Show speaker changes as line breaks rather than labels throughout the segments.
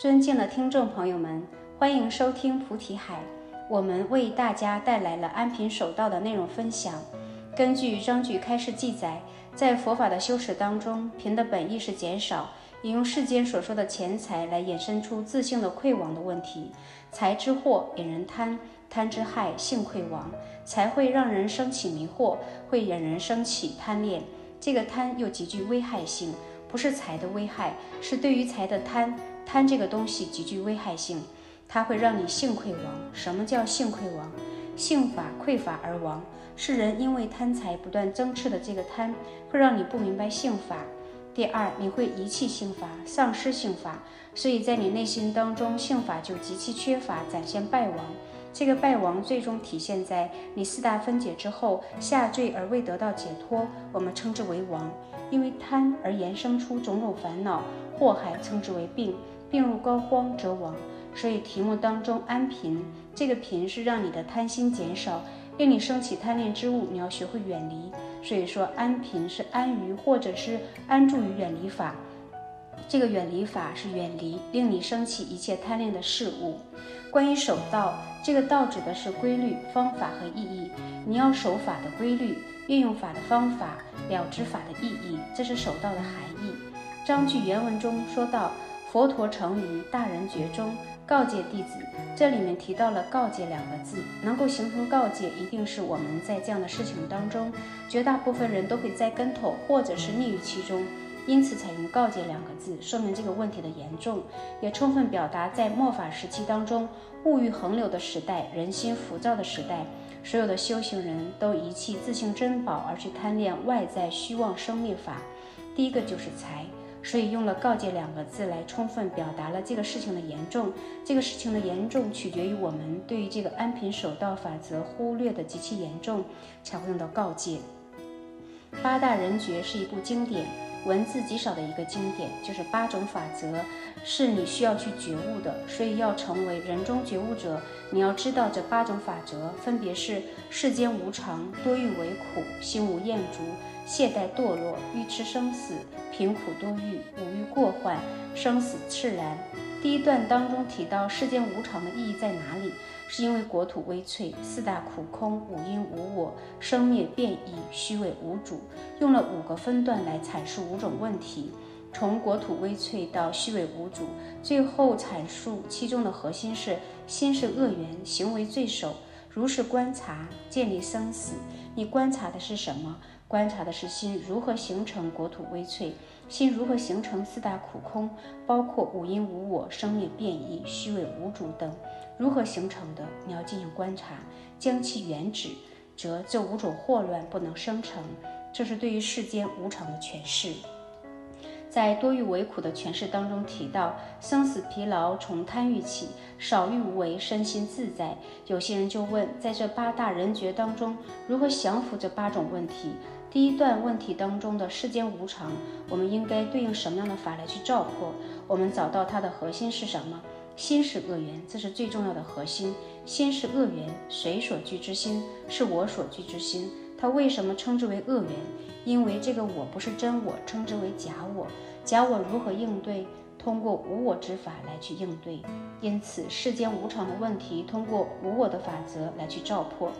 尊敬的听众朋友们，欢迎收听菩提海。我们为大家带来了安贫守道的内容分享。根据章句开示记载，在佛法的修持当中，贫的本意是减少，引用世间所说的钱财来衍生出自性的溃亡的问题。财之祸引人贪，贪之害性溃亡。财会让人生起迷惑，会引人生起贪恋。这个贪又极具危害性，不是财的危害，是对于财的贪。贪这个东西极具危害性，它会让你性溃亡。什么叫性溃亡？性法匮乏而亡。是人因为贪财不断增炽的这个贪，会让你不明白性法。第二，你会遗弃性法，丧失性法，所以在你内心当中，性法就极其缺乏，展现败亡。这个败亡最终体现在你四大分解之后下坠而未得到解脱，我们称之为亡。因为贪而延生出种种烦恼祸害，称之为病。病入膏肓则亡，所以题目当中安贫，这个贫是让你的贪心减少，令你升起贪恋之物，你要学会远离。所以说安贫是安于或者是安住于远离法，这个远离法是远离令你升起一切贪恋的事物。关于守道，这个道指的是规律、方法和意义，你要守法的规律，运用法的方法，了知法的意义，这是守道的含义。章句原文中说到。佛陀成于大人觉中告诫弟子，这里面提到了“告诫”两个字，能够形成告诫，一定是我们在这样的事情当中，绝大部分人都会栽跟头，或者是溺于其中，因此采用“告诫”两个字，说明这个问题的严重，也充分表达在末法时期当中，物欲横流的时代，人心浮躁的时代，所有的修行人都遗弃自性珍宝，而去贪恋外在虚妄生灭法。第一个就是财。所以用了“告诫”两个字来充分表达了这个事情的严重。这个事情的严重取决于我们对于这个安贫守道法则忽略的极其严重，才会用到“告诫”。八大人觉是一部经典，文字极少的一个经典，就是八种法则是你需要去觉悟的。所以要成为人中觉悟者，你要知道这八种法则分别是：世间无常，多欲为苦，心无厌足。懈怠堕落，欲吃生死，贫苦多欲，五欲过患，生死炽然。第一段当中提到世间无常的意义在哪里？是因为国土微脆，四大苦空，五阴无我，生灭变异，虚伪无主。用了五个分段来阐述五种问题，从国土微脆到虚伪无主，最后阐述其中的核心是心是恶缘，行为罪首。如是观察，建立生死。你观察的是什么？观察的是心如何形成国土微脆，心如何形成四大苦空，包括五阴无我、生灭变异、虚伪无主等，如何形成的？你要进行观察，将其原指，则这五种祸乱不能生成。这是对于世间无常的诠释。在多欲为苦的诠释当中提到，生死疲劳从贪欲起，少欲无为，身心自在。有些人就问，在这八大人觉当中，如何降服这八种问题？第一段问题当中的世间无常，我们应该对应什么样的法来去照破？我们找到它的核心是什么？心是恶缘，这是最重要的核心。心是恶缘，谁所具之心？是我所具之心。它为什么称之为恶缘？因为这个我不是真我，称之为假我。假我如何应对？通过无我之法来去应对。因此，世间无常的问题，通过无我的法则来去照破。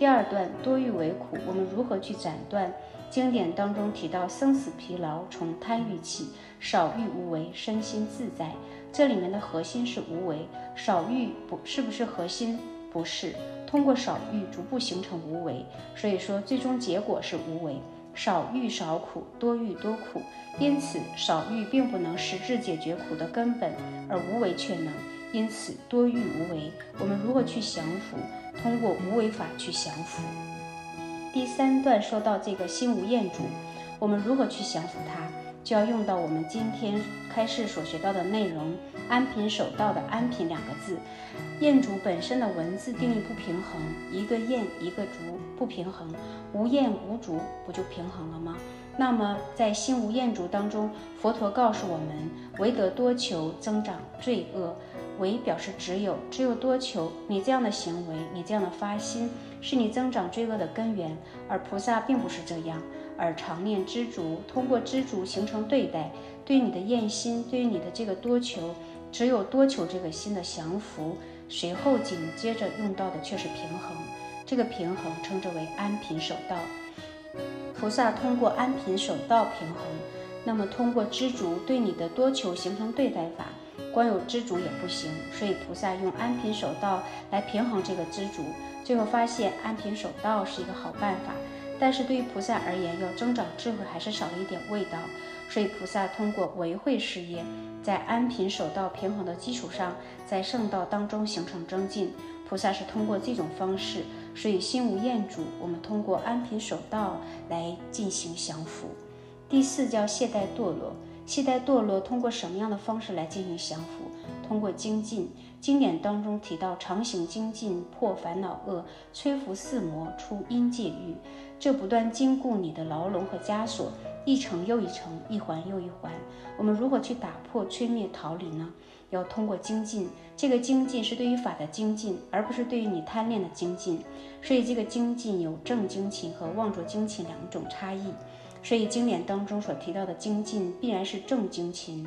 第二段多欲为苦，我们如何去斩断？经典当中提到生死疲劳从贪欲起，少欲无为，身心自在。这里面的核心是无为，少欲不是不是核心？不是。通过少欲逐步形成无为，所以说最终结果是无为。少欲少苦，多欲多苦。因此少欲并不能实质解决苦的根本，而无为却能。因此多欲无为，我们如何去降服？通过无为法去降服。第三段说到这个心无厌主，我们如何去降服它？就要用到我们今天开示所学到的内容“安贫守道”的“安贫”两个字。厌足本身的文字定义不平衡，一个厌一个足不平衡，无厌无足不就平衡了吗？那么在心无厌足当中，佛陀告诉我们，唯得多求增长罪恶。唯表示只有，只有多求你这样的行为，你这样的发心，是你增长罪恶的根源。而菩萨并不是这样。而常念知足，通过知足形成对待，对你的厌心，对于你的这个多求，只有多求这个心的降服，随后紧接着用到的却是平衡。这个平衡称之为安贫守道。菩萨通过安贫守道平衡，那么通过知足对你的多求形成对待法。光有知足也不行，所以菩萨用安贫守道来平衡这个知足。最后发现安贫守道是一个好办法，但是对于菩萨而言，要增长智慧还是少了一点味道。所以菩萨通过维慧事业，在安贫守道平衡的基础上，在圣道当中形成增进。菩萨是通过这种方式，所以心无厌主。我们通过安贫守道来进行降服。第四叫懈怠堕落。懈怠堕落通过什么样的方式来进行降服？通过精进。经典当中提到，常行精进，破烦恼恶，摧伏四魔，出阴界狱。这不断禁锢你的牢笼和枷锁，一层又一层，一环又一环。我们如何去打破、摧灭、逃离呢？要通过精进。这个精进是对于法的精进，而不是对于你贪恋的精进。所以，这个精进有正精勤和妄着精勤两种差异。所以经典当中所提到的精进，必然是正精勤。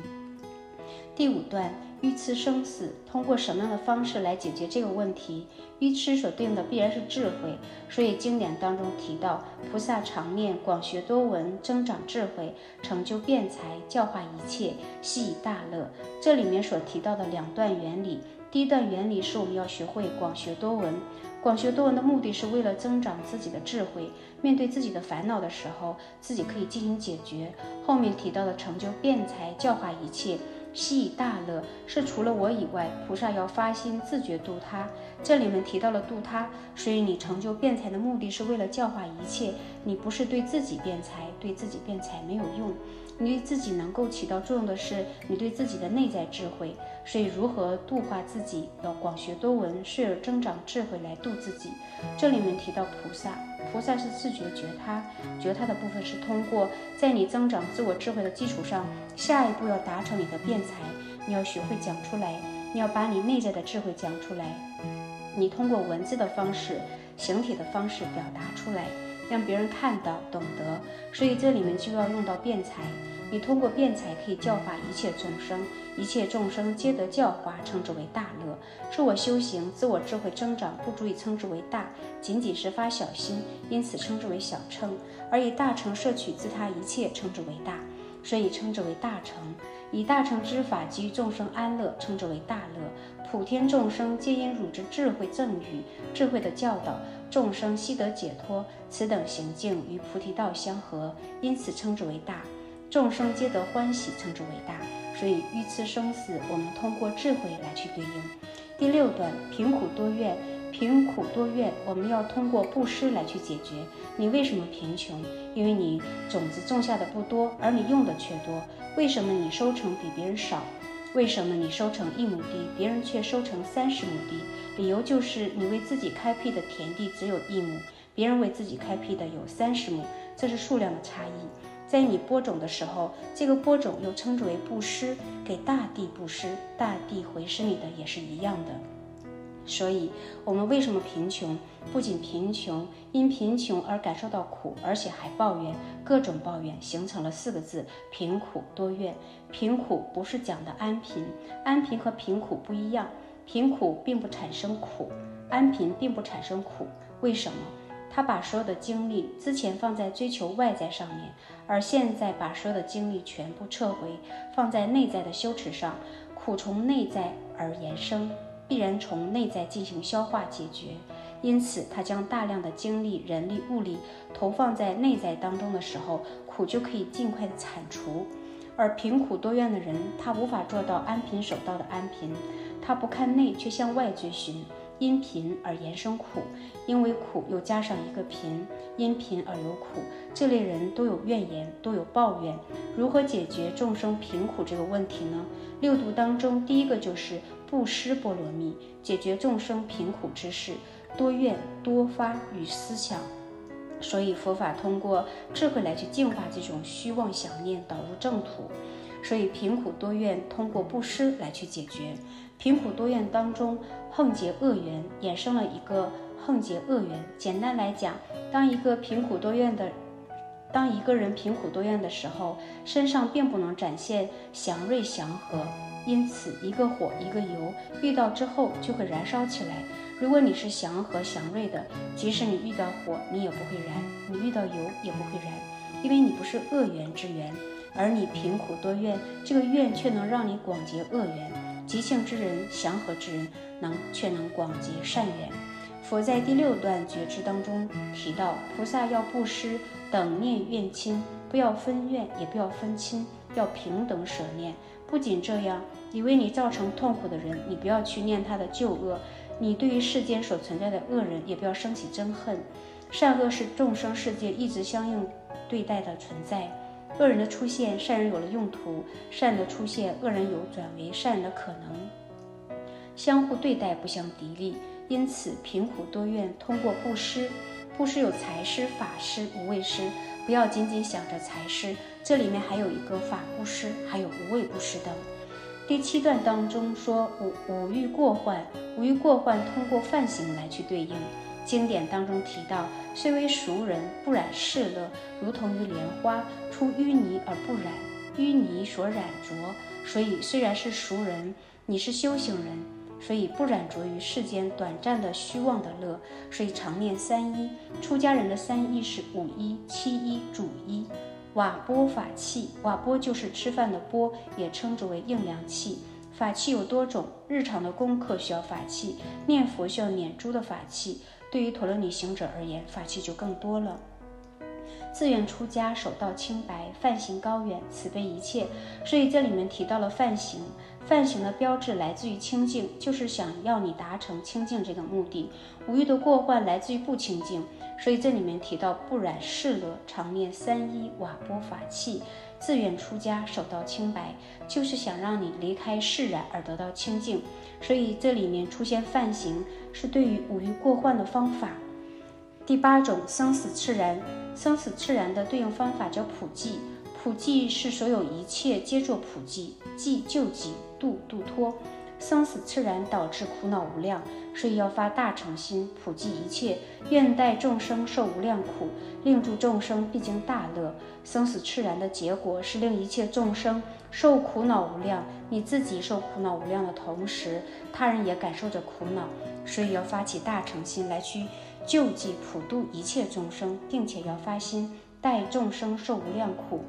第五段愚痴生死，通过什么样的方式来解决这个问题？愚痴所对应的必然是智慧。所以经典当中提到，菩萨常念广学多闻，增长智慧，成就辩才，教化一切，悉以大乐。这里面所提到的两段原理，第一段原理是我们要学会广学多闻。广学多闻的目的是为了增长自己的智慧，面对自己的烦恼的时候，自己可以进行解决。后面提到的成就辩才，教化一切，悉以大乐，是除了我以外，菩萨要发心自觉度他。这里面提到了度他，所以你成就辩才的目的是为了教化一切，你不是对自己辩才，对自己辩才没有用。你对自己能够起到作用的是你对自己的内在智慧，所以如何度化自己，要广学多闻，遂而增长智慧来度自己。这里面提到菩萨，菩萨是自觉觉他，觉他的部分是通过在你增长自我智慧的基础上，下一步要达成你的辩才，你要学会讲出来，你要把你内在的智慧讲出来，你通过文字的方式、形体的方式表达出来。让别人看到、懂得，所以这里面就要用到辩才。你通过辩才可以教化一切众生，一切众生皆得教化，称之为大乐。自我修行、自我智慧增长，不足以称之为大，仅仅是发小心，因此称之为小乘；而以大乘摄取自他一切，称之为大，所以称之为大乘。以大乘之法给予众生安乐，称之为大乐。普天众生皆因汝之智慧赠予、智慧的教导。众生悉得解脱，此等行径与菩提道相合，因此称之为大。众生皆得欢喜，称之为大。所以遇此生死，我们通过智慧来去对应。第六段贫苦多怨，贫苦多怨，我们要通过布施来去解决。你为什么贫穷？因为你种子种下的不多，而你用的却多。为什么你收成比别人少？为什么你收成一亩地，别人却收成三十亩地？理由就是你为自己开辟的田地只有一亩，别人为自己开辟的有三十亩，这是数量的差异。在你播种的时候，这个播种又称之为布施，给大地布施，大地回施你的也是一样的。所以，我们为什么贫穷？不仅贫穷，因贫穷而感受到苦，而且还抱怨，各种抱怨，形成了四个字：贫苦多怨。贫苦不是讲的安贫，安贫和贫苦不一样。贫苦并不产生苦，安贫并不产生苦。为什么？他把所有的精力之前放在追求外在上面，而现在把所有的精力全部撤回，放在内在的羞耻上。苦从内在而延生。必然从内在进行消化解决，因此他将大量的精力、人力、物力投放在内在当中的时候，苦就可以尽快的铲除。而贫苦多怨的人，他无法做到安贫守道的安贫，他不看内却向外追寻，因贫而延生苦，因为苦又加上一个贫，因贫而有苦。这类人都有怨言，都有抱怨。如何解决众生贫苦这个问题呢？六度当中，第一个就是。布施波罗蜜，解决众生贫苦之事，多怨多发与思想，所以佛法通过智慧来去净化这种虚妄想念，导入正途。所以贫苦多怨通过布施来去解决。贫苦多怨当中，横结恶缘，衍生了一个横结恶缘。简单来讲，当一个贫苦多怨的，当一个人贫苦多怨的时候，身上并不能展现祥瑞祥和。因此一个火一个油遇到之后就会燃烧起来。如果你是祥和祥瑞的，即使你遇到火，你也不会燃；你遇到油也不会燃，因为你不是恶缘之缘，而你贫苦多怨，这个怨却能让你广结恶缘。吉庆之人、祥和之人，能却能广结善缘。佛在第六段觉知当中提到，菩萨要布施，等念怨亲，不要分怨，也不要分亲，要平等舍念。不仅这样，你为你造成痛苦的人，你不要去念他的旧恶。你对于世间所存在的恶人，也不要生起憎恨。善恶是众生世界一直相应对待的存在。恶人的出现，善人有了用途；善的出现，恶人有转为善的可能。相互对待，不相敌力。因此，贫苦多怨，通过布施，布施有财施、法施、无畏施。不要仅仅想着财施，这里面还有一个法布施，还有无畏布施等。第七段当中说五五欲过患，五欲过患通过犯行来去对应。经典当中提到，虽为熟人，不染世乐，如同于莲花出淤泥而不染，淤泥所染着。所以虽然是熟人，你是修行人，所以不染着于世间短暂的虚妄的乐。所以常念三一，出家人的三一是五一、七一、主一。瓦钵法器，瓦钵就是吃饭的钵，也称之为应量器。法器有多种，日常的功课需要法器，念佛需要念珠的法器。对于陀罗尼行者而言，法器就更多了。自愿出家，手到清白，梵行高远，慈悲一切。所以这里面提到了梵行。梵行的标志来自于清净，就是想要你达成清净这个目的。五欲的过患来自于不清净，所以这里面提到不染世乐，常念三一瓦钵法器，自愿出家守道清白，就是想让你离开世染而得到清净。所以这里面出现梵行，是对于五欲过患的方法。第八种生死赤然，生死赤然的对应方法叫普济。普济是所有一切皆作普济，济救济，度度脱。生死赤然导致苦恼无量，所以要发大诚心，普济一切，愿代众生受无量苦，令诸众生毕竟大乐。生死赤然的结果是令一切众生受苦恼无量，你自己受苦恼无量的同时，他人也感受着苦恼，所以要发起大诚心来去救济普度一切众生，并且要发心代众生受无量苦。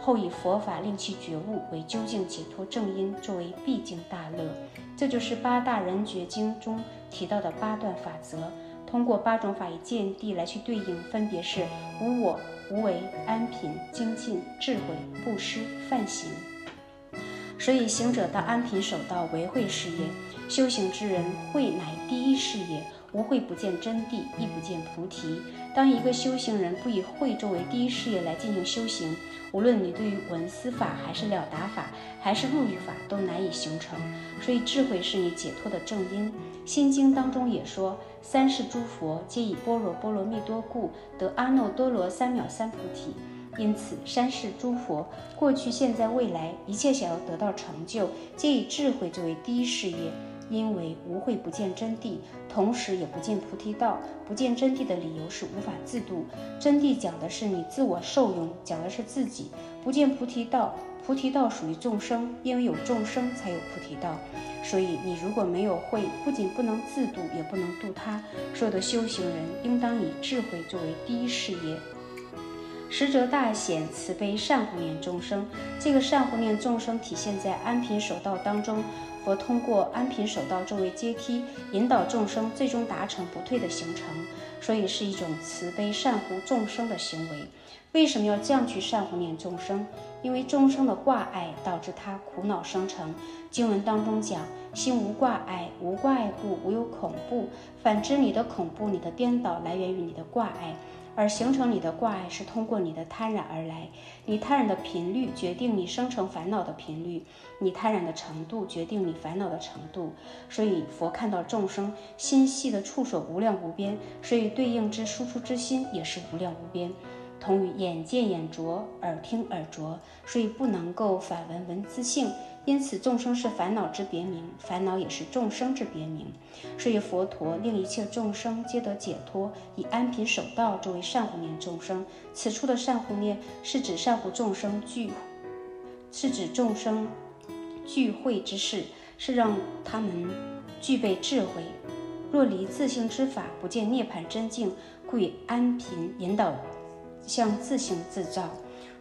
后以佛法令其觉悟为究竟解脱正因，作为毕竟大乐。这就是八大人觉经中提到的八段法则。通过八种法义见地来去对应，分别是无我、无为、安贫、精进、智慧、布施、梵行。所以行者到安贫守道为慧事业，修行之人慧乃第一事业。无慧不见真谛，亦不见菩提。当一个修行人不以慧作为第一事业来进行修行，无论你对于闻思法，还是了达法，还是入狱法，都难以形成。所以智慧是你解脱的正因。心经当中也说，三世诸佛皆以般若波罗蜜多故得阿耨多罗三藐三菩提。因此，三世诸佛过去、现在、未来，一切想要得到成就，皆以智慧作为第一事业。因为无慧不见真谛，同时也不见菩提道。不见真谛的理由是无法自度。真谛讲的是你自我受用，讲的是自己。不见菩提道，菩提道属于众生，因为有众生才有菩提道。所以你如果没有慧，不仅不能自度，也不能度他。所有的修行人应当以智慧作为第一事业。实则大显慈悲善护念众生，这个善护念众生体现在安贫守道当中。佛通过安贫守道作为阶梯，引导众生最终达成不退的行程，所以是一种慈悲善护众生的行为。为什么要这样去善护念众生？因为众生的挂碍导致他苦恼生成。经文当中讲：心无挂碍，无挂碍故无有恐怖；反之，你的恐怖、你的颠倒来源于你的挂碍。而形成你的挂碍是通过你的贪染而来，你贪染的频率决定你生成烦恼的频率，你贪染的程度决定你烦恼的程度。所以佛看到众生心系的触手无量无边，所以对应之输出之心也是无量无边。同于眼见眼浊，耳听耳浊，所以不能够反闻闻自性。因此，众生是烦恼之别名，烦恼也是众生之别名。所以，佛陀令一切众生皆得解脱，以安贫守道作为善护念众生。此处的善护念是指善护众生具，是指众生聚会之事，是让他们具备智慧。若离自性之法，不见涅槃真境，故以安贫引导向自性自造。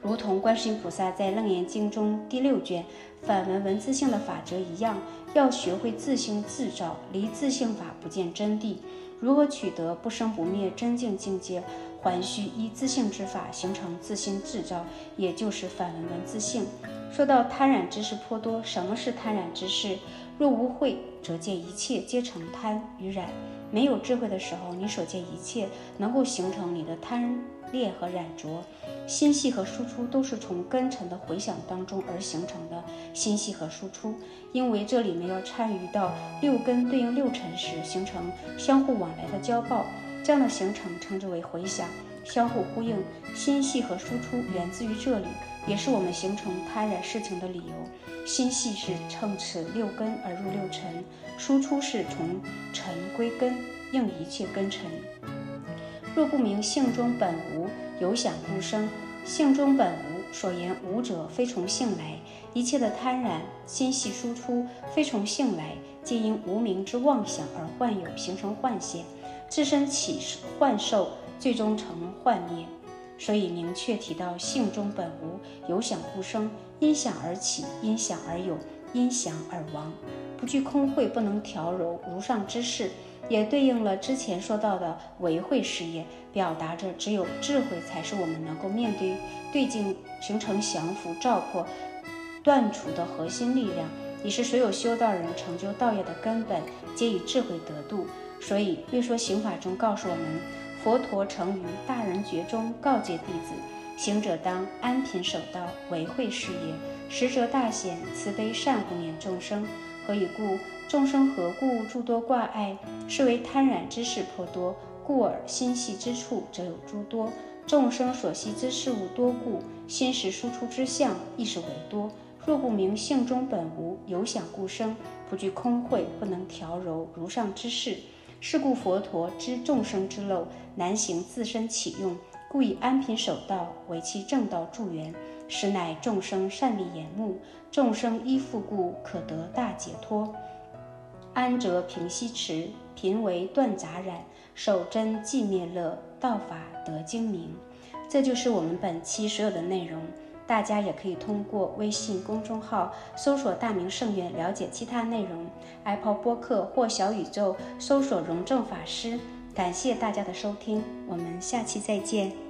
如同观世音菩萨在《楞严经》中第六卷反闻闻自性的法则一样，要学会自性自照，离自性法不见真谛。如何取得不生不灭真境境界？还需依自性之法形成自心自照，也就是反闻闻自性。说到贪染之事颇多，什么是贪染之事？若无慧，则见一切皆成贪与染。没有智慧的时候，你所见一切能够形成你的贪裂和染着。心系和输出都是从根尘的回响当中而形成的心系和输出，因为这里面要参与到六根对应六尘时，形成相互往来的交报，这样的形成称之为回响，相互呼应。心系和输出源自于这里，也是我们形成贪染事情的理由。心系是乘此六根而入六尘，输出是从尘归根，应一切根尘。若不明性中本无。有想故生，性中本无。所言无者，非从性来。一切的贪婪、心系输出，非从性来，皆因无名之妄想而幻有，形成幻现，自身起幻受，最终成幻灭。所以明确提到性中本无，有想故生，因想而起，因想而有，因想而亡，不具空慧，不能调柔如上之事。也对应了之前说到的维慧事业，表达着只有智慧才是我们能够面对对境形成降服、照破、断除的核心力量，也是所有修道人成就道业的根本，皆以智慧得度。所以《略说刑法》中告诉我们，佛陀成于大人觉中告诫弟子：行者当安贫守道，维慧事业，实则大显慈悲善护念众生。何以故？众生何故诸多挂碍？是为贪染之事颇多，故而心系之处则有诸多。众生所系之事物多故，心识输出之相亦是为多。若不明性中本无，有想故生，不具空慧，不能调柔如上之事。是故佛陀知众生之漏，难行自身起用，故以安贫守道为其正道助缘。实乃众生善利眼目，众生依附故可得大解脱。安则平息池，贫为断杂染，守真寂灭乐，道法得精明。这就是我们本期所有的内容。大家也可以通过微信公众号搜索“大明圣院”了解其他内容。Apple 播客或小宇宙搜索“荣正法师”。感谢大家的收听，我们下期再见。